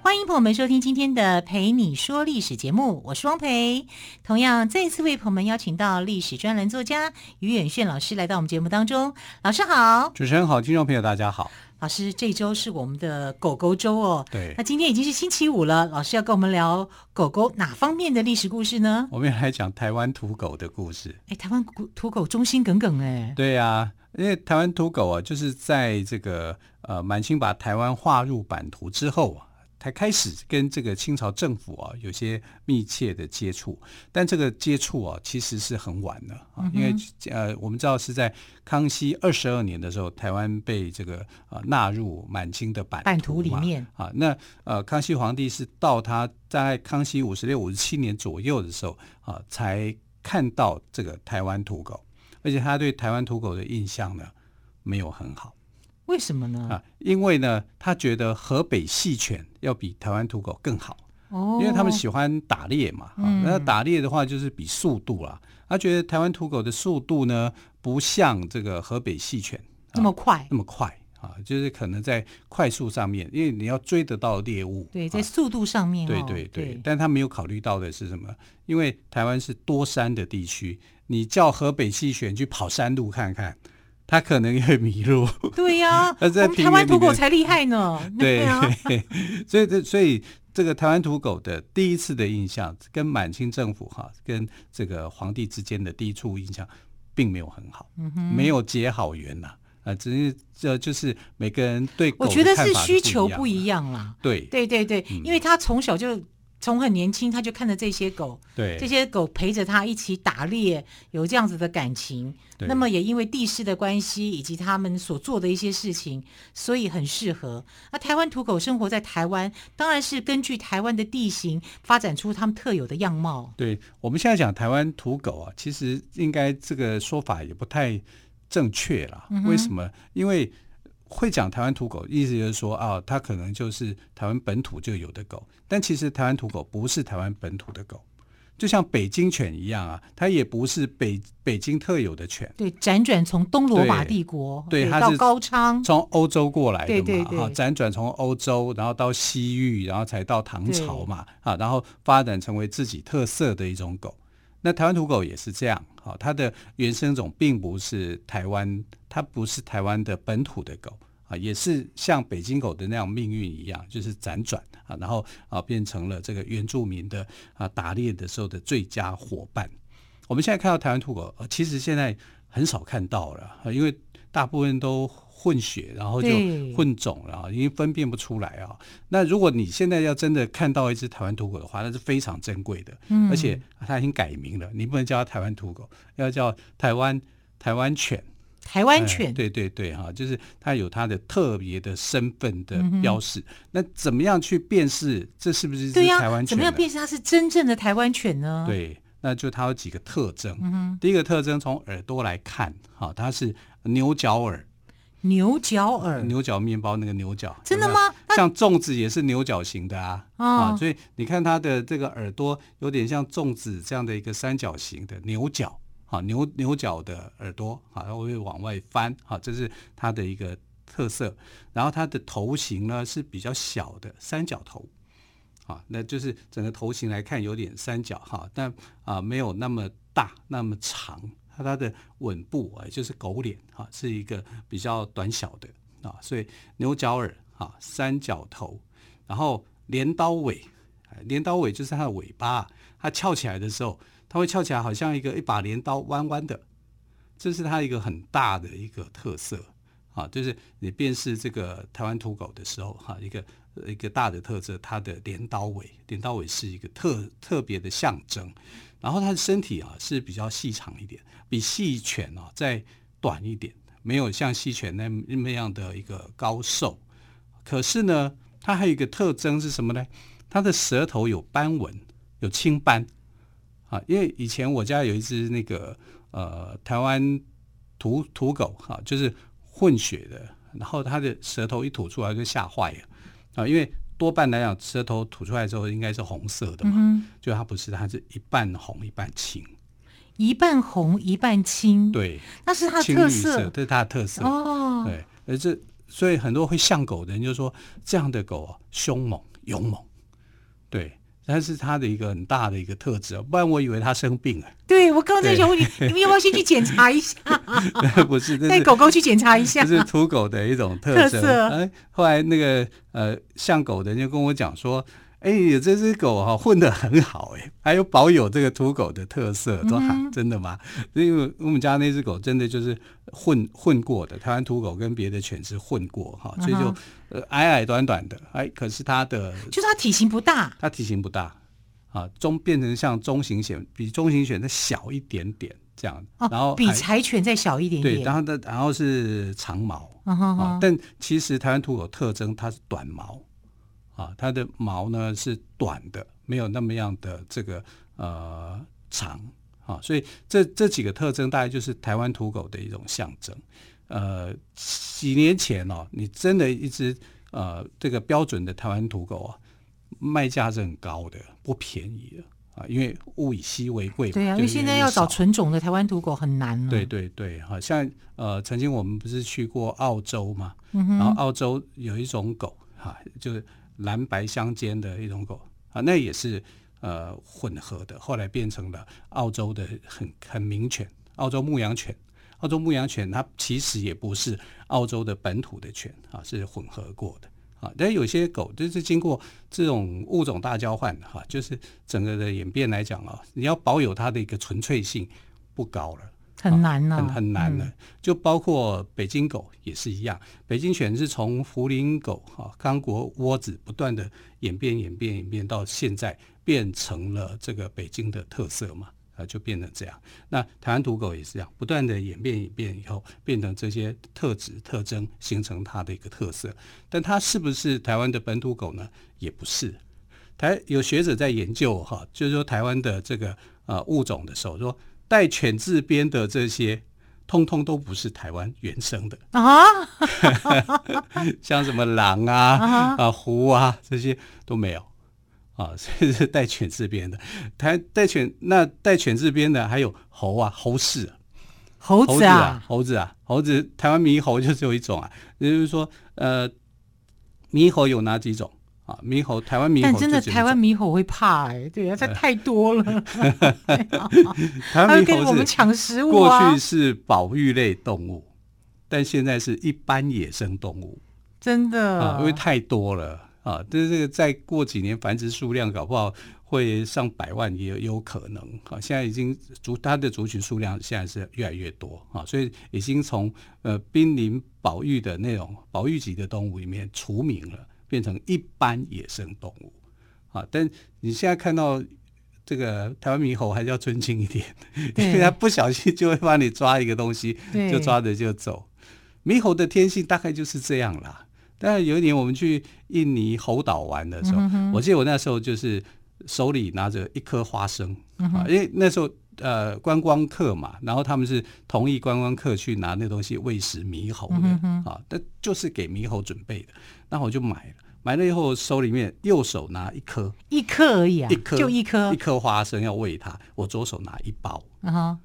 欢迎朋友们收听今天的《陪你说历史》节目，我是汪培。同样，再次为朋友们邀请到历史专栏作家于远炫老师来到我们节目当中。老师好，主持人好，听众朋友大家好。老师，这周是我们的狗狗周哦。对，那今天已经是星期五了，老师要跟我们聊狗狗哪方面的历史故事呢？我们要来讲台湾土狗的故事。哎，台湾土狗忠心耿耿哎。对呀、啊，因为台湾土狗啊，就是在这个呃满清把台湾划入版图之后啊。才开始跟这个清朝政府啊有些密切的接触，但这个接触啊其实是很晚的啊，因为呃我们知道是在康熙二十二年的时候，台湾被这个呃纳入满清的版图版图里面。啊，那呃康熙皇帝是到他在康熙五十六五十七年左右的时候啊，才看到这个台湾土狗，而且他对台湾土狗的印象呢没有很好。为什么呢？啊，因为呢，他觉得河北细犬要比台湾土狗更好。哦，因为他们喜欢打猎嘛。啊，那打猎的话就是比速度啦。他觉得台湾土狗的速度呢，不像这个河北细犬那么快，那么快啊，就是可能在快速上面，因为你要追得到猎物。对，在速度上面。对对对，但他没有考虑到的是什么？因为台湾是多山的地区，你叫河北细犬去跑山路看看。他可能也会迷路。对呀、啊，我们台湾土狗才厉害呢。对，对，所以这所以这个台湾土狗的第一次的印象，跟满清政府哈，跟这个皇帝之间的第一处印象，并没有很好，嗯、没有结好缘呐。啊，只是这就是每个人对我觉得是需求不一样啦。对，对对对，嗯、因为他从小就。从很年轻，他就看着这些狗，对这些狗陪着他一起打猎，有这样子的感情。那么也因为地势的关系，以及他们所做的一些事情，所以很适合。那台湾土狗生活在台湾，当然是根据台湾的地形发展出他们特有的样貌。对，我们现在讲台湾土狗啊，其实应该这个说法也不太正确了。嗯、为什么？因为会讲台湾土狗，意思就是说啊，它可能就是台湾本土就有的狗。但其实台湾土狗不是台湾本土的狗，就像北京犬一样啊，它也不是北北京特有的犬。对，辗转从东罗马帝国对，到高昌，从欧洲过来的嘛，对对对，辗转从欧洲，然后到西域，然后才到唐朝嘛，啊，然后发展成为自己特色的一种狗。那台湾土狗也是这样，好，它的原生种并不是台湾，它不是台湾的本土的狗啊，也是像北京狗的那样命运一样，就是辗转啊，然后啊变成了这个原住民的啊打猎的时候的最佳伙伴。我们现在看到台湾土狗，其实现在很少看到了，因为大部分都。混血，然后就混种了，对因为分辨不出来啊。那如果你现在要真的看到一只台湾土狗的话，那是非常珍贵的，嗯、而且它已经改名了，你不能叫它台湾土狗，要叫台湾台湾犬。台湾犬，对对对，哈，就是它有它的特别的身份的标识。嗯、那怎么样去辨识这是不是台湾犬？怎么样辨识它是真正的台湾犬呢？对，那就它有几个特征。嗯、第一个特征从耳朵来看，哈，它是牛角耳。牛角耳，牛角面包那个牛角，真的吗？像粽子也是牛角形的啊，哦、啊，所以你看它的这个耳朵有点像粽子这样的一个三角形的牛角，啊，牛牛角的耳朵，啊，它会往外翻，啊，这是它的一个特色。然后它的头型呢是比较小的三角头，啊，那就是整个头型来看有点三角哈、啊，但啊没有那么大那么长。它它的吻部啊，就是狗脸啊，是一个比较短小的啊，所以牛角耳啊，三角头，然后镰刀尾，镰刀尾就是它的尾巴，它翘起来的时候，它会翘起来，好像一个一把镰刀弯弯的，这是它一个很大的一个特色啊，就是你辨识这个台湾土狗的时候哈，一个一个大的特色，它的镰刀尾，镰刀尾是一个特特别的象征。然后它的身体啊是比较细长一点，比细犬啊再短一点，没有像细犬那那么样的一个高瘦。可是呢，它还有一个特征是什么呢？它的舌头有斑纹，有青斑啊。因为以前我家有一只那个呃台湾土土狗哈，就是混血的，然后它的舌头一吐出来就吓坏了啊，因为多半来讲舌头吐出来之后应该是红色的嘛，嗯、就它不是，它是一半红一半青，一半红一半青，对，那是它的特色，色，这是它的特色。哦，对，而这所以很多会像狗的人就说这样的狗啊凶猛勇猛，对。但是它的一个很大的一个特质，不然我以为它生病了。对，我刚才想问你，你们要不要先去检查一下？不是，带狗狗去检查一下。这是土狗的一种特色。哎，后来那个呃，像狗的人就跟我讲说。哎，这只狗哈混得很好哎，还有保有这个土狗的特色，说哈、嗯，真的吗？因为我们家那只狗真的就是混混过的，台湾土狗跟别的犬是混过哈，所以就呃矮矮短短的，哎，可是它的就是它体型不大，它体型不大啊，中变成像中型犬，比中型犬再小一点点这样，哦、然后比柴犬再小一点点，对，然后的然后是长毛，啊、哦，但其实台湾土狗特征它是短毛。啊，它的毛呢是短的，没有那么样的这个呃长啊，所以这这几个特征大概就是台湾土狗的一种象征。呃，几年前哦，你真的一只呃这个标准的台湾土狗啊，卖价是很高的，不便宜的啊，因为物以稀为贵。对啊，因为现在要找纯种的台湾土狗很难了。对对对，好像呃曾经我们不是去过澳洲嘛，嗯、然后澳洲有一种狗哈、啊，就是。蓝白相间的一种狗啊，那也是呃混合的，后来变成了澳洲的很很名犬，澳洲牧羊犬。澳洲牧羊犬它其实也不是澳洲的本土的犬啊，是混合过的啊。但有些狗就是经过这种物种大交换哈，就是整个的演变来讲啊，你要保有它的一个纯粹性不高了。很难呢、啊，很很难的、嗯，就包括北京狗也是一样。北京犬是从福林狗、哈刚果窝子不断的演变、演变、演变，到现在变成了这个北京的特色嘛，啊，就变成这样。那台湾土狗也是这样，不断的演变、演变以后，变成这些特质、特征，形成它的一个特色。但它是不是台湾的本土狗呢？也不是。台有学者在研究哈，就是说台湾的这个呃物种的时候说。带犬字边的这些，通通都不是台湾原生的。啊，像什么狼啊、啊，啊狐啊这些都没有。啊，所以是带犬字边的。台带犬那带犬字边的还有猴啊，猴氏，猴子啊，猴子啊，猴子，台湾猕猴就只有一种啊，也就是说，呃，猕猴有哪几种？啊，猕猴，台湾猕猴，但真的台湾猕猴会怕哎、欸，对啊，它太多了，台湾猕猴我们抢食物过去是保育类动物，但现在是一般野生动物，真的。啊，因为太多了啊，但是这个再过几年繁殖数量搞不好会上百万也有可能啊，现在已经族它的族群数量现在是越来越多啊，所以已经从呃濒临保育的那种保育级的动物里面除名了。变成一般野生动物，啊！但你现在看到这个台湾猕猴，还是要尊敬一点，因为它不小心就会帮你抓一个东西，就抓着就走。猕猴的天性大概就是这样啦。但是有一年我们去印尼猴岛玩的时候，嗯，我记得我那时候就是手里拿着一颗花生，嗯，啊，因为那时候呃观光客嘛，然后他们是同意观光客去拿那东西喂食猕猴的，嗯，啊，但就是给猕猴准备的。那我就买了，买了以后手里面右手拿一颗，一颗而已啊，一颗就一颗，一颗花生要喂它。我左手拿一包，嗯哼，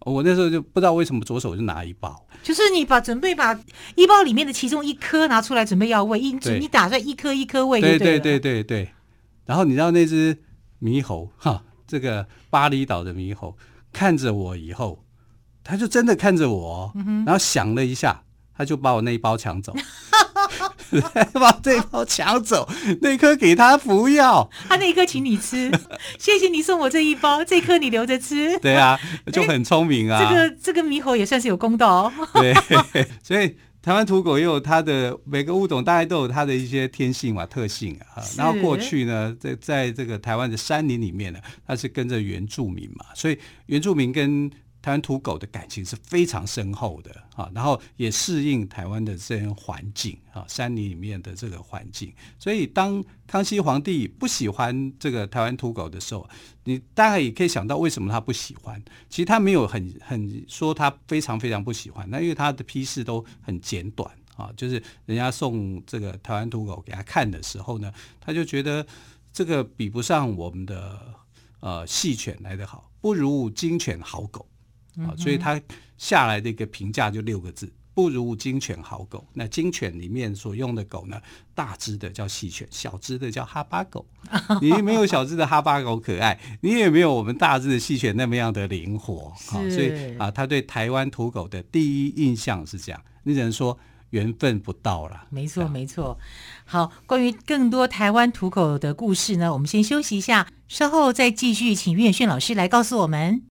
我那时候就不知道为什么左手就拿一包，就是你把准备把一包里面的其中一颗拿出来准备要喂，一你打算一颗一颗喂，对对对对对。然后你知道那只猕猴哈，这个巴厘岛的猕猴看着我以后，他就真的看着我，嗯，然后想了一下，他就把我那一包抢走。把这一包抢走，那一颗给他不要，他那一颗请你吃，谢谢你送我这一包，这颗你留着吃。对啊，就很聪明啊。这个这个猕猴也算是有公道哦。对，所以台湾土狗也有它的每个物种，大概都有它的一些天性嘛、特性啊。然后过去呢，在在这个台湾的山林里面呢，它是跟着原住民嘛，所以原住民跟台湾土狗的感情是非常深厚的啊，然后也适应台湾的这些环境啊，山林里面的这个环境。所以当康熙皇帝不喜欢这个台湾土狗的时候，你大概也可以想到为什么他不喜欢。其实他没有很很说他非常非常不喜欢，那因为他的批示都很简短啊，就是人家送这个台湾土狗给他看的时候呢，他就觉得这个比不上我们的呃细犬来得好，不如金犬好狗。啊，所以他下来的一个评价就六个字：不如金犬好狗。那金犬里面所用的狗呢，大只的叫细犬，小只的叫哈巴狗。你没有小只的哈巴狗可爱，你也没有我们大只的细犬那么样的灵活。啊，所以啊，他对台湾土狗的第一印象是这样，你只能说缘分不到了。没错，没错。好，关于更多台湾土狗的故事呢，我们先休息一下，稍后再继续，请于远炫老师来告诉我们。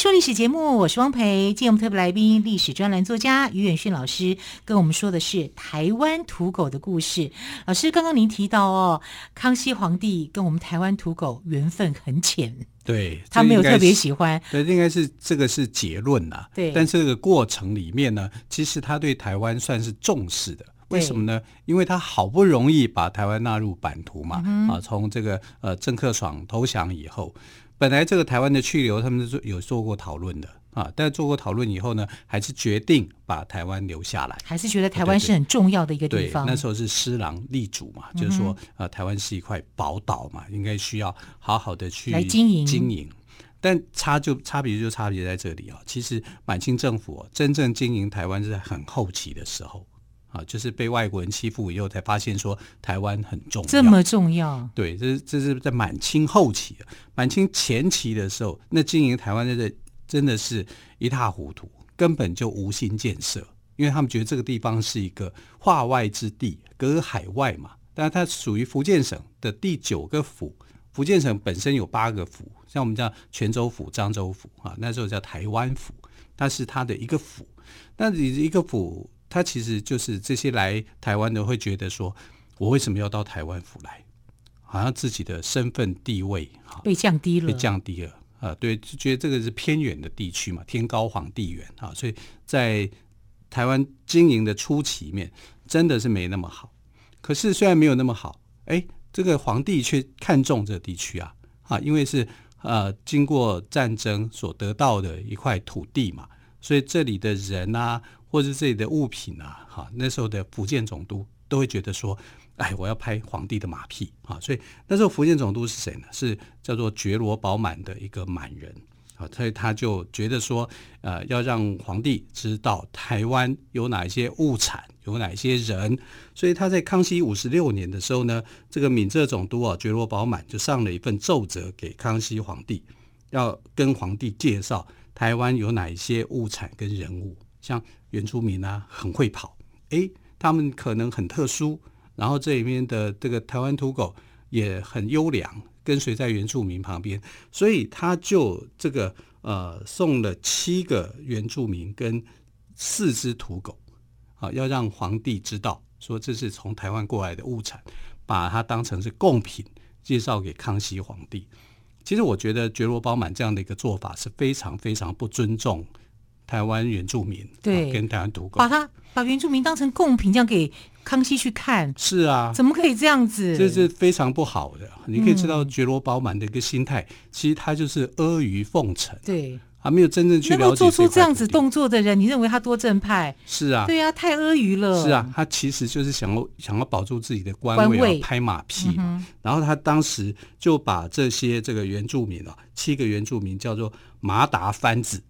说历史节目，我是汪培。今天我们特别来宾，历史专栏作家于远逊老师跟我们说的是台湾土狗的故事。老师，刚刚您提到哦，康熙皇帝跟我们台湾土狗缘分很浅，对，他没有特别喜欢。对，应该是这个是结论呐。对，但这个过程里面呢，其实他对台湾算是重视的。为什么呢？因为他好不容易把台湾纳入版图嘛，嗯、啊，从这个呃郑克爽投降以后。本来这个台湾的去留，他们是有做过讨论的啊，但做过讨论以后呢，还是决定把台湾留下来，还是觉得台湾是很重要的一个地方。对，对，对，那时候是施琅立主嘛，嗯、就是说呃，台湾是一块宝岛嘛，应该需要好好的去来经营经营。但差就差别就差别在这里啊，其实满清政府真正经营台湾是在很后期的时候。啊，就是被外国人欺负以后，才发现说台湾很重要，这么重要。对，这是这是在满清后期，满清前期的时候，那经营台湾的人真的是一塌糊涂，根本就无心建设，因为他们觉得这个地方是一个化外之地，隔海外嘛。但是它属于福建省的第九个府，福建省本身有八个府，像我们叫泉州府、漳州府啊，那时候叫台湾府，它是它的一个府，那你一个府。他其实就是这些来台湾的会觉得说，我为什么要到台湾府来？好像自己的身份地位被降低了，被降低了啊！对，就觉得这个是偏远的地区嘛，天高皇帝远啊，所以在台湾经营的初期面真的是没那么好。可是虽然没有那么好，哎，这个皇帝却看中这个地区啊啊，因为是呃经过战争所得到的一块土地嘛，所以这里的人啊。或者这里的物品啊，哈，那时候的福建总督都会觉得说，哎，我要拍皇帝的马屁啊，所以那时候福建总督是谁呢？是叫做觉罗宝满的一个满人啊，所以他就觉得说，呃，要让皇帝知道台湾有哪一些物产，有哪些人，所以他在康熙五十六年的时候呢，这个闽浙总督啊，觉罗宝满就上了一份奏折给康熙皇帝，要跟皇帝介绍台湾有哪一些物产跟人物，像。原住民啊，很会跑，诶，他们可能很特殊，然后这里面的这个台湾土狗也很优良，跟随在原住民旁边，所以他就这个呃送了七个原住民跟四只土狗，啊，要让皇帝知道说这是从台湾过来的物产，把它当成是贡品介绍给康熙皇帝。其实我觉得觉罗宝满这样的一个做法是非常非常不尊重。台湾原住民对、啊、跟台湾土狗，把他把原住民当成贡品，这样给康熙去看，是啊，怎么可以这样子？这是非常不好的。你可以知道觉罗宝满的一个心态，嗯、其实他就是阿谀奉承，对还没有真正去了解。做出这样子动作的人，你认为他多正派？是啊，对啊，太阿谀了。是啊，他其实就是想要想要保住自己的官位，拍马屁、嗯。然后他当时就把这些这个原住民啊，七个原住民叫做马达番子。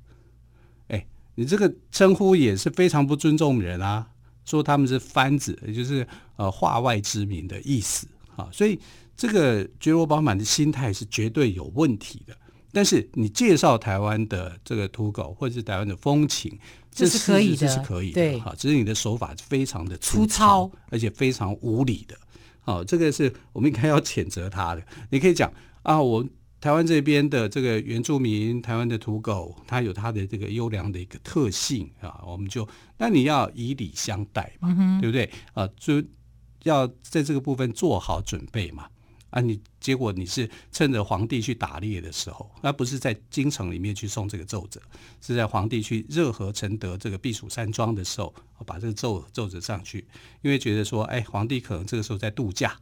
哎，你这个称呼也是非常不尊重人啊！说他们是番子，也就是呃化外之民的意思啊。所以这个觉罗宝满的心态是绝对有问题的。但是你介绍台湾的这个土狗或者是台湾的风情，这是可以的，这是可以的，对，哈，只是你的手法非常的粗糙，粗糙而且非常无理的，好，这个是我们应该要谴责他的。你可以讲啊，我台湾这边的这个原住民，台湾的土狗，它有它的这个优良的一个特性啊，我们就那你要以礼相待嘛，嗯、对不对啊？就要在这个部分做好准备嘛。啊，你结果你是趁着皇帝去打猎的时候，而不是在京城里面去送这个奏折，是在皇帝去热河承德这个避暑山庄的时候，把这个奏奏折上去，因为觉得说，哎，皇帝可能这个时候在度假，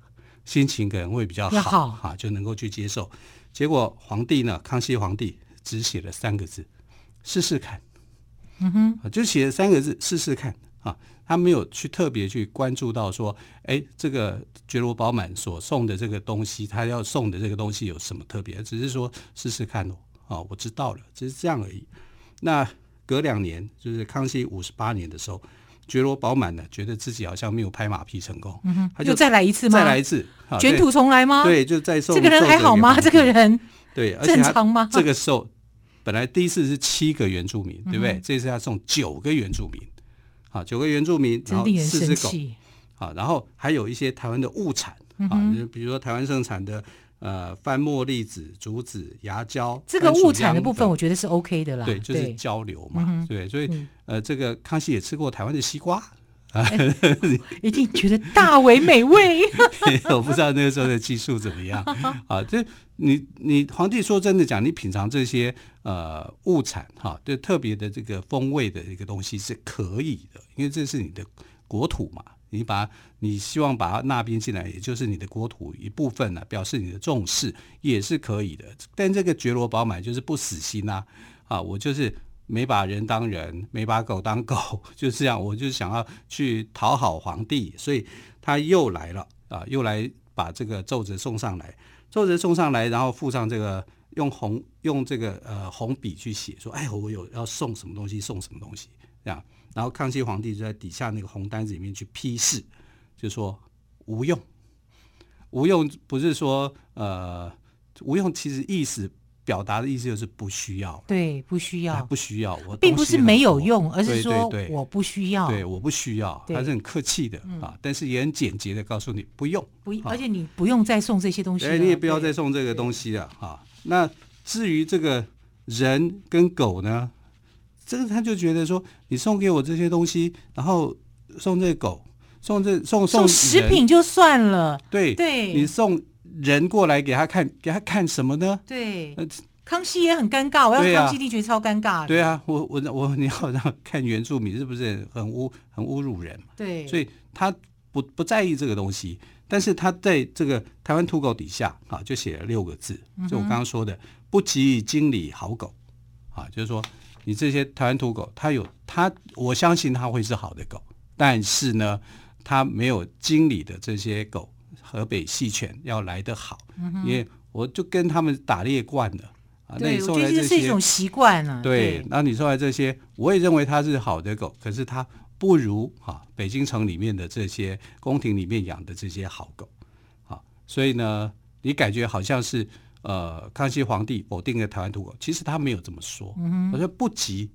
心情可能会比较好，哈、啊，就能够去接受。结果皇帝呢，康熙皇帝只写了三个字，试试看，嗯哼，就写了三个字，试试看。啊，他没有去特别去关注到说，哎，这个觉罗宝满所送的这个东西，他要送的这个东西有什么特别？只是说试试看哦，啊，我知道了，只是这样而已。那隔两年，就是康熙五十八年的时候，觉罗饱满的，觉得自己好像没有拍马屁成功，嗯，他就再来一次吗？再来一次，卷土重来吗？对，就再送这个人还好吗？这个人对，而且正常吗？这个时候本来第一次是七个原住民，对不对？嗯、这次要送九个原住民。好，九个原住民，然后四只狗，好，然后还有一些台湾的物产，啊、嗯，就比如说台湾盛产的呃番墨栗子、竹子、牙胶，这个物产的部分，我觉得是 OK 的啦。对，就是交流嘛，对，对，所以、嗯、呃，这个康熙也吃过台湾的西瓜。啊、欸，一定觉得大为美味。我不知道那个时候的技术怎么样啊？这你你皇帝说真的讲，你品尝这些呃物产哈，就特别的这个风味的一个东西是可以的，因为这是你的国土嘛，你把你希望把它纳编进来，也就是你的国土一部分呢、表示你的重视也是可以的。但这个觉罗宝满就是不死心呐，啊，我就是。没把人当人，没把狗当狗，就是这样。我就想要去讨好皇帝，所以他又来了啊，又来把这个奏折送上来，奏折送上来，然后附上这个用红用这个呃红笔去写，说哎，我有要送什么东西，送什么东西这样。然后康熙皇帝就在底下那个红单子里面去批示，就说无用，无用不是说呃无用，其实意思。表达的意思就是不需要，对，不需要，不需要。我并不是没有用，而是说我不需要，对，我不需要。他是很客气的啊，但是也很简洁的告诉你不用，不，而且你不用再送这些东西，哎，你也不要再送这个东西了啊。那至于这个人跟狗呢，这个他就觉得说，你送给我这些东西，然后送这个狗，送这送送食品就算了，对，对你送。人过来给他看，给他看什么呢？对，康熙也很尴尬，我要康熙帝觉得超尴尬。对啊，我我我你要让看原住民是不是很污很侮辱人？对，所以他不不在意这个东西，但是他在这个台湾土狗底下啊，就写了六个字，就我刚刚说的，嗯、不及经理好狗啊，就是说你这些台湾土狗，它有它，我相信它会是好的狗，但是呢，它没有经理的这些狗。河北细犬要来得好，嗯，因为我就跟他们打猎惯了啊。那你送来这些是一种习惯了。对，那你送来这些，我也认为它是好的狗，可是它不如哈北京城里面的这些宫廷里面养的这些好狗啊。所以呢，你感觉好像是呃康熙皇帝否定了台湾土狗，其实他没有这么说。嗯，我说不急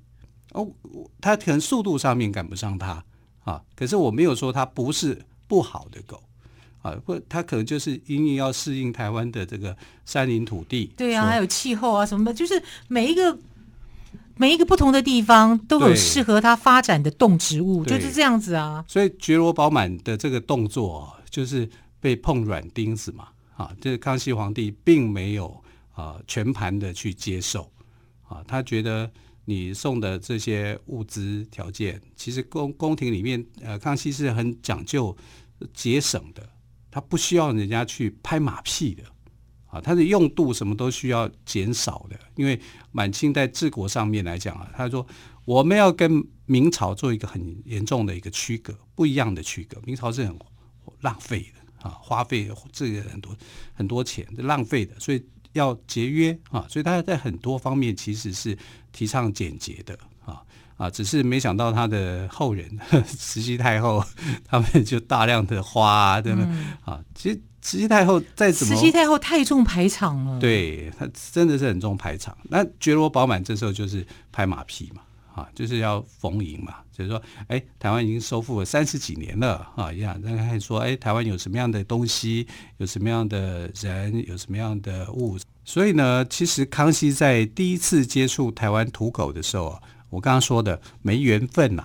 哦，他可能速度上面赶不上他啊，可是我没有说他不是不好的狗。啊，或他可能就是因为要适应台湾的这个山林土地，对啊，还有气候啊什么的，就是每一个每一个不同的地方都有适合它发展的动植物，就是这样子啊。所以觉罗宝满的这个动作就是被碰软钉子嘛，啊，这康熙皇帝并没有啊全盘的去接受啊，他觉得你送的这些物资条件，其实宫宫廷里面呃，康熙是很讲究节省的。他不需要人家去拍马屁的，啊，他的用度什么都需要减少的，因为满清在治国上面来讲啊，他说我们要跟明朝做一个很严重的一个区隔，不一样的区隔。明朝是很浪费的啊，花费这个很多很多钱，浪费的，所以要节约啊，所以他在很多方面其实是提倡简洁的啊啊，只是没想到他的后人慈禧太后他们就大量的花啊，对吗？嗯、啊，其实。慈禧太后再怎么，慈禧太后太重排场了，对，她真的是很重排场。那觉罗宝满这时候就是拍马屁嘛，啊，就是要逢迎嘛，就是说，哎，台湾已经收复了三十几年了，啊，一样，那还说，哎，台湾有什么样的东西，有什么样的人，有什么样的物，所以呢，其实康熙在第一次接触台湾土狗的时候，我刚刚说的没缘分呐，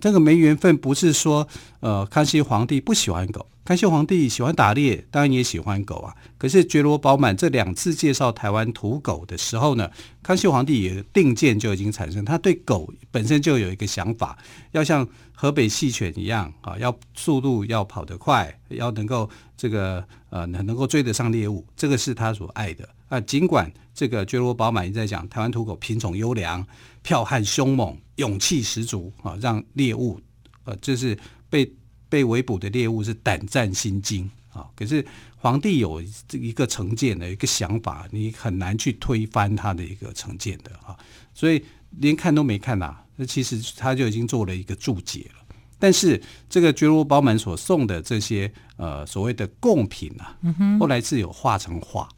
这个没缘分不是说，呃，康熙皇帝不喜欢狗。康熙皇帝喜欢打猎，当然也喜欢狗啊。可是觉罗宝满这两次介绍台湾土狗的时候呢，康熙皇帝也定见就已经产生，他对狗本身就有一个想法，要像河北细犬一样啊，要速度要跑得快，要能够这个呃能能够追得上猎物，这个是他所爱的啊。尽管这个觉罗宝满也在讲台湾土狗品种优良、剽悍凶猛、勇气十足啊，让猎物呃就是被。被围捕的猎物是胆战心惊啊！可是皇帝有一个成见的一个想法，你很难去推翻他的一个成见的啊！所以连看都没看呐，那其实他就已经做了一个注解了。但是这个觉罗包满所送的这些呃所谓的贡品啊，后来是有画成画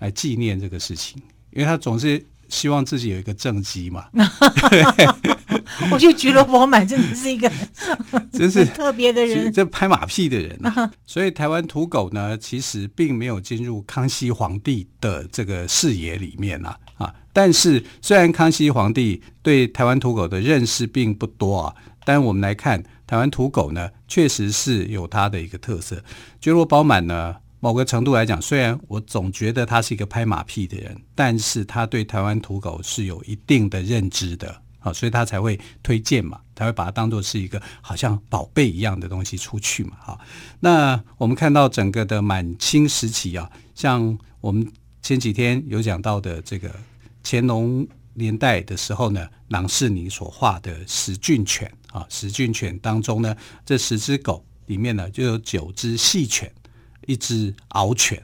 来纪念这个事情，因为他总是希望自己有一个政绩嘛。我觉得觉罗宝满真的是一个，真是特别的人，这拍马屁的人啊。所以台湾土狗呢，其实并没有进入康熙皇帝的这个视野里面啊啊。但是虽然康熙皇帝对台湾土狗的认识并不多啊，但我们来看台湾土狗呢，确实是有它的一个特色。觉罗宝满呢，某个程度来讲，虽然我总觉得他是一个拍马屁的人，但是他对台湾土狗是有一定的认知的。好，所以他才会推荐嘛，他会把它当做是一个好像宝贝一样的东西出去嘛。好，那我们看到整个的满清时期啊，像我们前几天有讲到的这个乾隆年代的时候呢，郎世宁所画的十骏犬啊，十骏犬当中呢，这十只狗里面呢就有九只细犬，一只獒犬。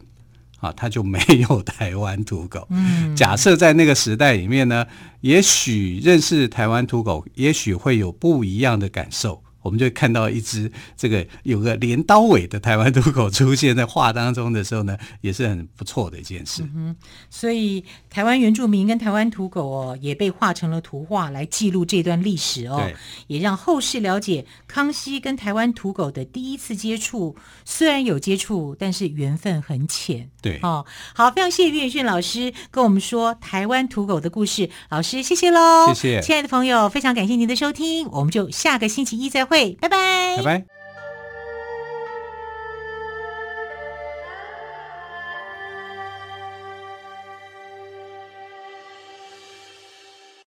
啊，它就没有台湾土狗。嗯，假设在那个时代里面呢，也许认识台湾土狗，也许会有不一样的感受。我们就看到一只这个有个镰刀尾的台湾土狗出现在画当中的时候呢，也是很不错的一件事。嗯，所以台湾原住民跟台湾土狗哦，也被画成了图画来记录这段历史哦，也让后世了解康熙跟台湾土狗的第一次接触。虽然有接触，但是缘分很浅。对，哦，好，非常谢谢于远逊老师跟我们说台湾土狗的故事。老师，谢谢喽，谢谢，亲爱的朋友，非常感谢您的收听，我们就下个星期一再会。拜拜，拜拜。